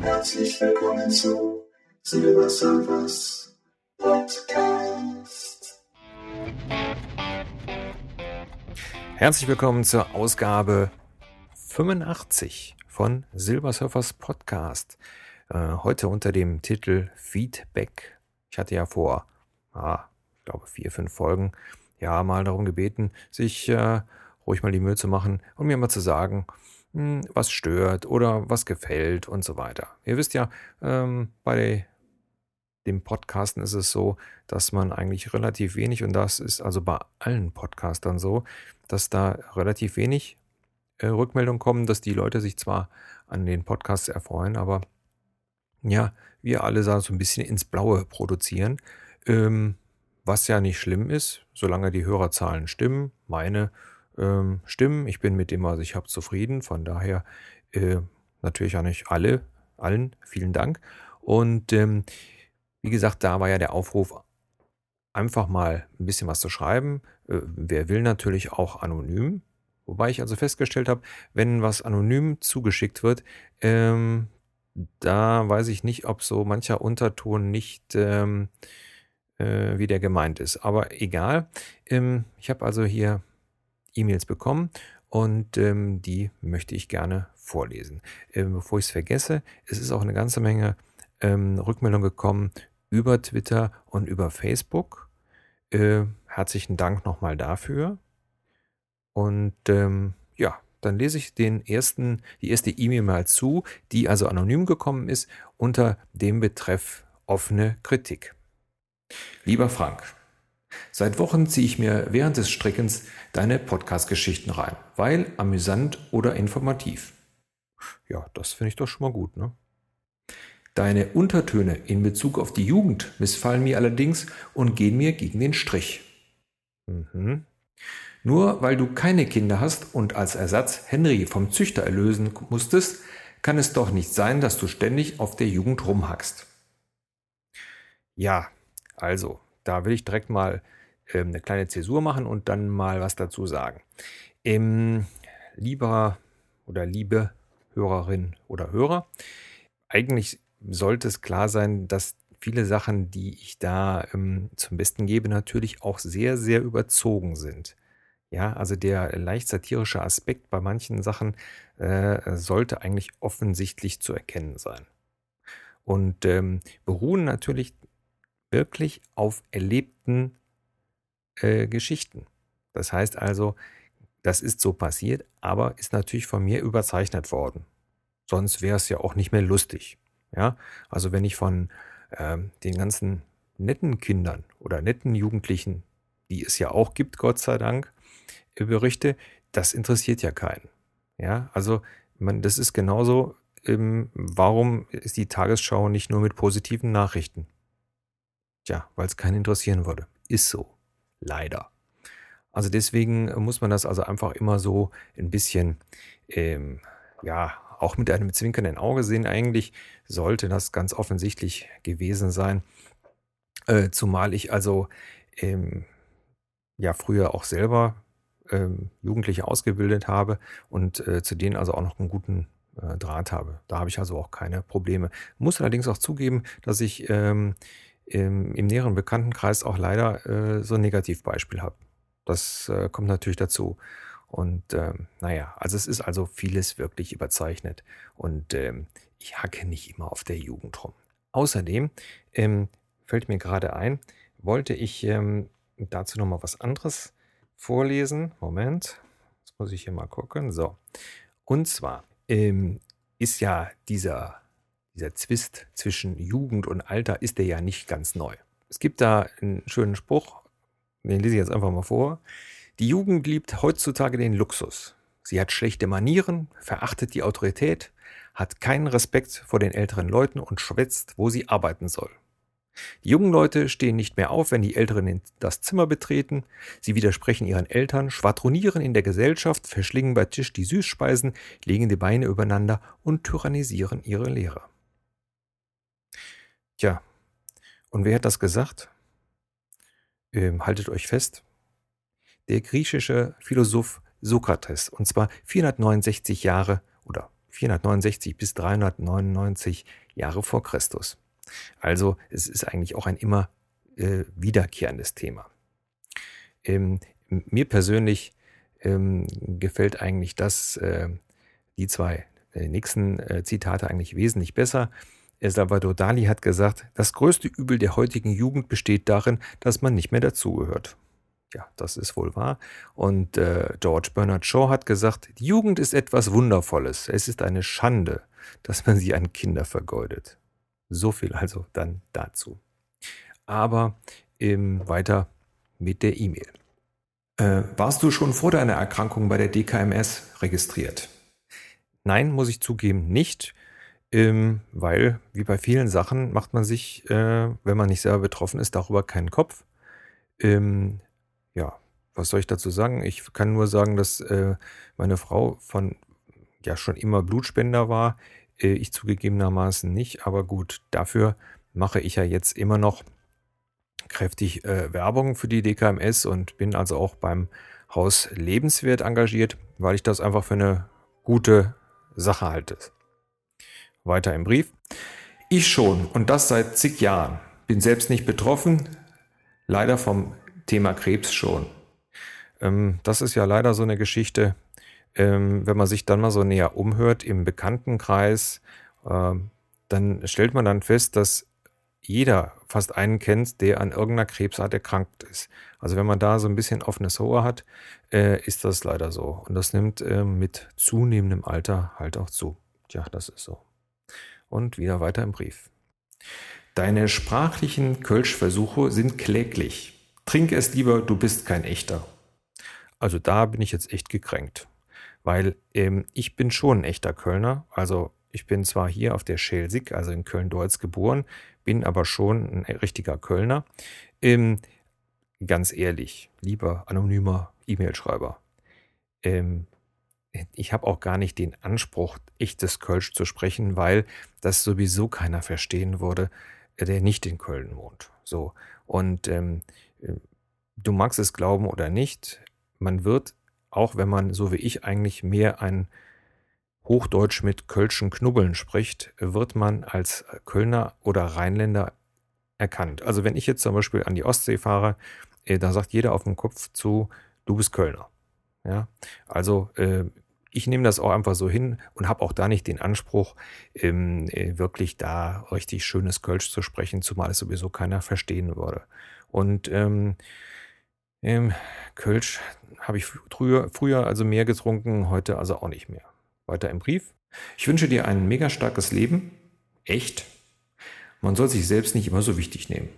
Herzlich willkommen zu Silver Surfers Herzlich willkommen zur Ausgabe 85 von Silver Surfers Podcast. Äh, heute unter dem Titel Feedback. Ich hatte ja vor, ah, ich glaube, vier, fünf Folgen ja mal darum gebeten, sich äh, ruhig mal die Mühe zu machen und mir mal zu sagen, hm, was stört oder was gefällt und so weiter. Ihr wisst ja, ähm, bei dem Podcasten ist es so, dass man eigentlich relativ wenig, und das ist also bei allen Podcastern so, dass da relativ wenig äh, Rückmeldungen kommen, dass die Leute sich zwar an den Podcasts erfreuen, aber ja, wir alle so ein bisschen ins Blaue produzieren. Ähm, was ja nicht schlimm ist, solange die Hörerzahlen stimmen. Meine ähm, stimmen. Ich bin mit dem, was ich habe, zufrieden. Von daher äh, natürlich auch nicht alle, allen vielen Dank. Und ähm, wie gesagt, da war ja der Aufruf, einfach mal ein bisschen was zu schreiben. Äh, wer will natürlich auch anonym. Wobei ich also festgestellt habe, wenn was anonym zugeschickt wird, ähm, da weiß ich nicht, ob so mancher Unterton nicht ähm, äh, wie der gemeint ist. Aber egal. Ähm, ich habe also hier E-Mails bekommen und ähm, die möchte ich gerne vorlesen. Ähm, bevor ich es vergesse, es ist auch eine ganze Menge ähm, Rückmeldung gekommen über Twitter und über Facebook. Äh, herzlichen Dank nochmal dafür. Und ähm, ja, dann lese ich den ersten, die erste E-Mail mal zu, die also anonym gekommen ist, unter dem Betreff offene Kritik. Lieber Frank, Seit Wochen ziehe ich mir während des Strickens deine Podcast-Geschichten rein, weil amüsant oder informativ. Ja, das finde ich doch schon mal gut, ne? Deine Untertöne in Bezug auf die Jugend missfallen mir allerdings und gehen mir gegen den Strich. Mhm. Nur weil du keine Kinder hast und als Ersatz Henry vom Züchter erlösen musstest, kann es doch nicht sein, dass du ständig auf der Jugend rumhackst. Ja, also, da will ich direkt mal ähm, eine kleine Zäsur machen und dann mal was dazu sagen. Ähm, lieber oder liebe Hörerin oder Hörer, eigentlich sollte es klar sein, dass viele Sachen, die ich da ähm, zum Besten gebe, natürlich auch sehr, sehr überzogen sind. Ja, also der leicht satirische Aspekt bei manchen Sachen äh, sollte eigentlich offensichtlich zu erkennen sein. Und ähm, beruhen natürlich wirklich auf erlebten äh, Geschichten. Das heißt also, das ist so passiert, aber ist natürlich von mir überzeichnet worden. Sonst wäre es ja auch nicht mehr lustig. Ja, also wenn ich von ähm, den ganzen netten Kindern oder netten Jugendlichen, die es ja auch gibt, Gott sei Dank, äh, berichte, das interessiert ja keinen. Ja, also man, das ist genauso, ähm, warum ist die Tagesschau nicht nur mit positiven Nachrichten? Tja, weil es keinen interessieren würde. Ist so. Leider. Also deswegen muss man das also einfach immer so ein bisschen, ähm, ja, auch mit einem zwinkernden Auge sehen. Eigentlich sollte das ganz offensichtlich gewesen sein. Äh, zumal ich also ähm, ja früher auch selber ähm, Jugendliche ausgebildet habe und äh, zu denen also auch noch einen guten äh, Draht habe. Da habe ich also auch keine Probleme. Muss allerdings auch zugeben, dass ich ähm, im, im näheren Bekanntenkreis auch leider äh, so ein Negativbeispiel habe. Das äh, kommt natürlich dazu. Und ähm, naja, also es ist also vieles wirklich überzeichnet. Und ähm, ich hacke nicht immer auf der Jugend rum. Außerdem ähm, fällt mir gerade ein, wollte ich ähm, dazu nochmal was anderes vorlesen. Moment, jetzt muss ich hier mal gucken. So. Und zwar ähm, ist ja dieser dieser Zwist zwischen Jugend und Alter ist der ja nicht ganz neu. Es gibt da einen schönen Spruch, den lese ich jetzt einfach mal vor. Die Jugend liebt heutzutage den Luxus. Sie hat schlechte Manieren, verachtet die Autorität, hat keinen Respekt vor den älteren Leuten und schwätzt, wo sie arbeiten soll. Die jungen Leute stehen nicht mehr auf, wenn die Älteren das Zimmer betreten. Sie widersprechen ihren Eltern, schwadronieren in der Gesellschaft, verschlingen bei Tisch die Süßspeisen, legen die Beine übereinander und tyrannisieren ihre Lehrer. Tja, und wer hat das gesagt? Ähm, haltet euch fest. Der griechische Philosoph Sokrates, und zwar 469 Jahre oder 469 bis 399 Jahre vor Christus. Also es ist eigentlich auch ein immer äh, wiederkehrendes Thema. Ähm, mir persönlich ähm, gefällt eigentlich das, äh, die zwei äh, nächsten äh, Zitate eigentlich wesentlich besser. Salvador Dali hat gesagt, das größte Übel der heutigen Jugend besteht darin, dass man nicht mehr dazugehört. Ja, das ist wohl wahr. Und äh, George Bernard Shaw hat gesagt, die Jugend ist etwas Wundervolles. Es ist eine Schande, dass man sie an Kinder vergeudet. So viel also dann dazu. Aber ähm, weiter mit der E-Mail. Äh, warst du schon vor deiner Erkrankung bei der DKMS registriert? Nein, muss ich zugeben, nicht. Ähm, weil, wie bei vielen Sachen, macht man sich, äh, wenn man nicht selber betroffen ist, darüber keinen Kopf. Ähm, ja, was soll ich dazu sagen? Ich kann nur sagen, dass äh, meine Frau von ja schon immer Blutspender war. Äh, ich zugegebenermaßen nicht, aber gut, dafür mache ich ja jetzt immer noch kräftig äh, Werbung für die DKMS und bin also auch beim Haus Lebenswert engagiert, weil ich das einfach für eine gute Sache halte. Weiter im Brief. Ich schon und das seit zig Jahren. Bin selbst nicht betroffen, leider vom Thema Krebs schon. Ähm, das ist ja leider so eine Geschichte, ähm, wenn man sich dann mal so näher umhört im Bekanntenkreis, äh, dann stellt man dann fest, dass jeder fast einen kennt, der an irgendeiner Krebsart erkrankt ist. Also wenn man da so ein bisschen offenes Ohr hat, äh, ist das leider so. Und das nimmt äh, mit zunehmendem Alter halt auch zu. Tja, das ist so. Und wieder weiter im Brief. Deine sprachlichen Kölschversuche sind kläglich. Trink es lieber, du bist kein echter. Also da bin ich jetzt echt gekränkt weil ähm, ich bin schon ein echter Kölner. Also ich bin zwar hier auf der Schelsig, also in Köln-Deutz geboren, bin aber schon ein richtiger Kölner. Ähm, ganz ehrlich, lieber anonymer E-Mail-Schreiber, ähm, ich habe auch gar nicht den Anspruch, echtes Kölsch zu sprechen, weil das sowieso keiner verstehen würde, der nicht in Köln wohnt. So. Und ähm, äh, du magst es glauben oder nicht, man wird auch wenn man, so wie ich, eigentlich mehr ein Hochdeutsch mit Kölschen Knubbeln spricht, wird man als Kölner oder Rheinländer erkannt. Also wenn ich jetzt zum Beispiel an die Ostsee fahre, äh, da sagt jeder auf dem Kopf zu, du bist Kölner. Ja, also äh, ich nehme das auch einfach so hin und habe auch da nicht den Anspruch, ähm, äh, wirklich da richtig schönes Kölsch zu sprechen, zumal es sowieso keiner verstehen würde. Und ähm, ähm, Kölsch habe ich früher, früher also mehr getrunken, heute also auch nicht mehr. Weiter im Brief. Ich wünsche dir ein mega starkes Leben. Echt. Man soll sich selbst nicht immer so wichtig nehmen.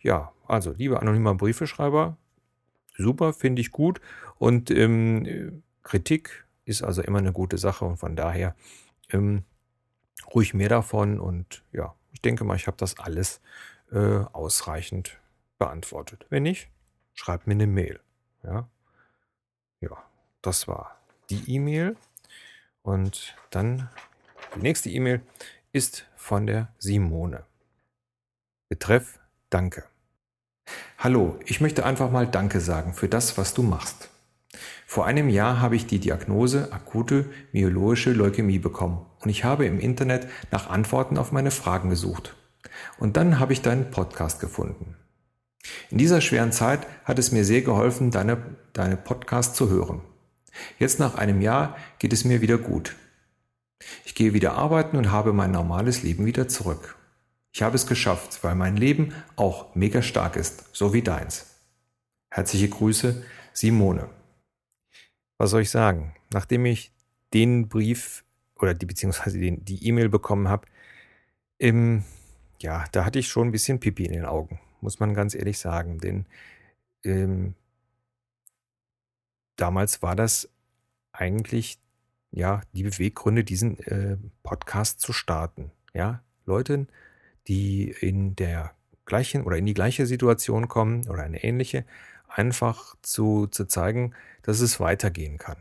Ja, also, lieber anonymer Briefeschreiber, super, finde ich gut. Und ähm, Kritik ist also immer eine gute Sache und von daher ähm, ruhig mehr davon. Und ja, ich denke mal, ich habe das alles äh, ausreichend beantwortet. Wenn nicht, schreibt mir eine Mail. Ja, ja das war die E-Mail. Und dann die nächste E-Mail ist von der Simone. Betreff Danke. Hallo, ich möchte einfach mal Danke sagen für das, was du machst. Vor einem Jahr habe ich die Diagnose akute myologische Leukämie bekommen und ich habe im Internet nach Antworten auf meine Fragen gesucht. Und dann habe ich deinen Podcast gefunden. In dieser schweren Zeit hat es mir sehr geholfen, deine, deine Podcast zu hören. Jetzt nach einem Jahr geht es mir wieder gut. Ich gehe wieder arbeiten und habe mein normales Leben wieder zurück. Ich habe es geschafft, weil mein Leben auch mega stark ist, so wie deins. Herzliche Grüße, Simone. Was soll ich sagen? Nachdem ich den Brief oder die beziehungsweise den, die E-Mail bekommen habe, im, ja, da hatte ich schon ein bisschen Pipi in den Augen muss man ganz ehrlich sagen. Denn ähm, damals war das eigentlich ja die Beweggründe, diesen äh, Podcast zu starten. Ja, Leute die in der gleichen oder in die gleiche Situation kommen oder eine ähnliche, einfach zu, zu zeigen, dass es weitergehen kann.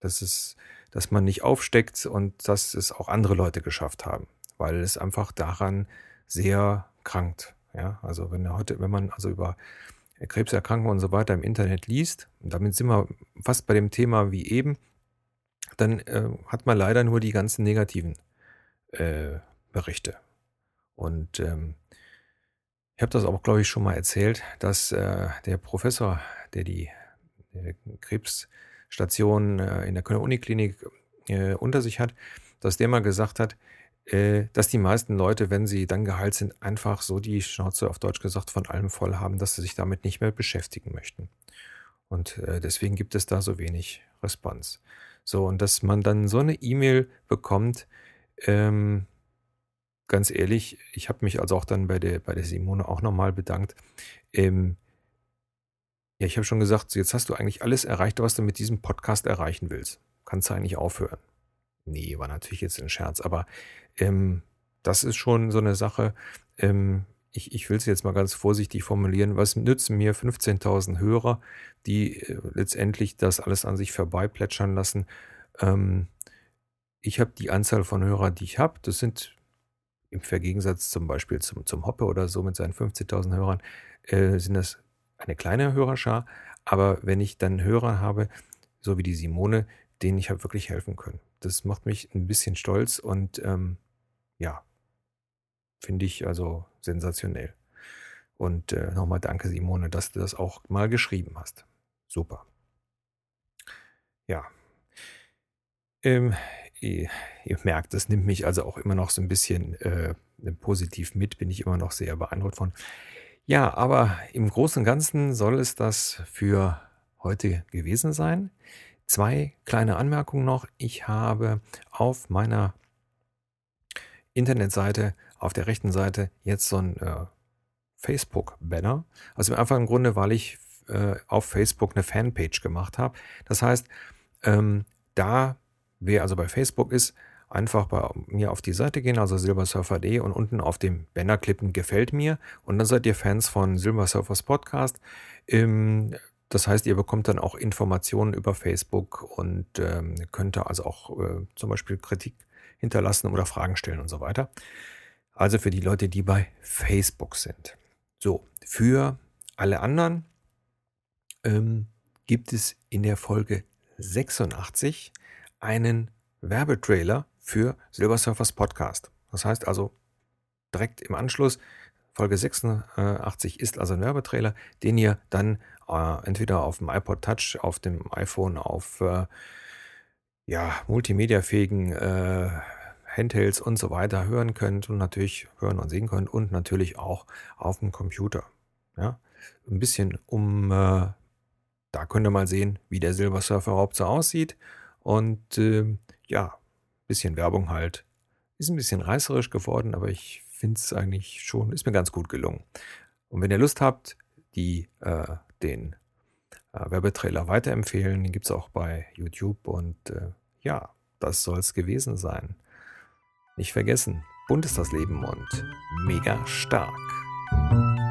Dass es, dass man nicht aufsteckt und dass es auch andere Leute geschafft haben, weil es einfach daran sehr krankt. Ja, also wenn heute, wenn man also über Krebserkrankungen und so weiter im Internet liest, und damit sind wir fast bei dem Thema wie eben, dann äh, hat man leider nur die ganzen negativen äh, Berichte. Und ähm, ich habe das auch, glaube ich, schon mal erzählt, dass äh, der Professor, der die der Krebsstation äh, in der Kölner Uniklinik äh, unter sich hat, dass der mal gesagt hat, äh, dass die meisten Leute, wenn sie dann geheilt sind, einfach so die Schnauze auf Deutsch gesagt von allem voll haben, dass sie sich damit nicht mehr beschäftigen möchten. Und äh, deswegen gibt es da so wenig Response. So, und dass man dann so eine E-Mail bekommt, ähm, ganz ehrlich, ich habe mich also auch dann bei der, bei der Simone auch nochmal bedankt. Ähm, ja, ich habe schon gesagt, jetzt hast du eigentlich alles erreicht, was du mit diesem Podcast erreichen willst. Kannst du eigentlich aufhören? Nee, war natürlich jetzt ein Scherz, aber ähm, das ist schon so eine Sache. Ähm, ich, ich will es jetzt mal ganz vorsichtig formulieren. Was nützen mir 15.000 Hörer, die äh, letztendlich das alles an sich vorbeiplätschern lassen? Ähm, ich habe die Anzahl von Hörern, die ich habe. Das sind im Vergegensatz zum Beispiel zum, zum Hoppe oder so mit seinen 15.000 Hörern, äh, sind das eine kleine Hörerschar. Aber wenn ich dann Hörer habe, so wie die Simone, denen ich habe wirklich helfen können. Das macht mich ein bisschen stolz und ähm, ja, finde ich also sensationell. Und äh, nochmal danke, Simone, dass du das auch mal geschrieben hast. Super. Ja. Ähm, ihr, ihr, merkt, das nimmt mich also auch immer noch so ein bisschen äh, positiv mit, bin ich immer noch sehr beeindruckt von. Ja, aber im Großen und Ganzen soll es das für heute gewesen sein. Zwei kleine Anmerkungen noch. Ich habe auf meiner Internetseite auf der rechten Seite jetzt so ein äh, Facebook-Banner. Also im einfachen Grunde, weil ich äh, auf Facebook eine Fanpage gemacht habe. Das heißt, ähm, da, wer also bei Facebook ist, einfach bei mir auf die Seite gehen, also silbersurfer.de und unten auf dem Banner klippen, gefällt mir. Und dann seid ihr Fans von Silbersurfers Podcast. Ähm, das heißt, ihr bekommt dann auch Informationen über Facebook und ähm, könnt da also auch äh, zum Beispiel Kritik hinterlassen oder Fragen stellen und so weiter. Also für die Leute, die bei Facebook sind. So, für alle anderen ähm, gibt es in der Folge 86 einen Werbetrailer für Silversurfers Podcast. Das heißt also direkt im Anschluss, Folge 86 ist also ein Werbetrailer, den ihr dann äh, entweder auf dem iPod Touch, auf dem iPhone, auf äh, ja, multimediafähigen äh, Handhelds und so weiter hören könnt und natürlich hören und sehen könnt und natürlich auch auf dem Computer. Ja, ein bisschen um, äh, da könnt ihr mal sehen, wie der Silbersurfer überhaupt so aussieht und äh, ja, bisschen Werbung halt. Ist ein bisschen reißerisch geworden, aber ich finde es eigentlich schon, ist mir ganz gut gelungen. Und wenn ihr Lust habt, die, äh, den äh, Werbetrailer weiterempfehlen, den gibt es auch bei YouTube und äh, ja, das soll es gewesen sein. Nicht vergessen, bunt ist das Leben und mega stark.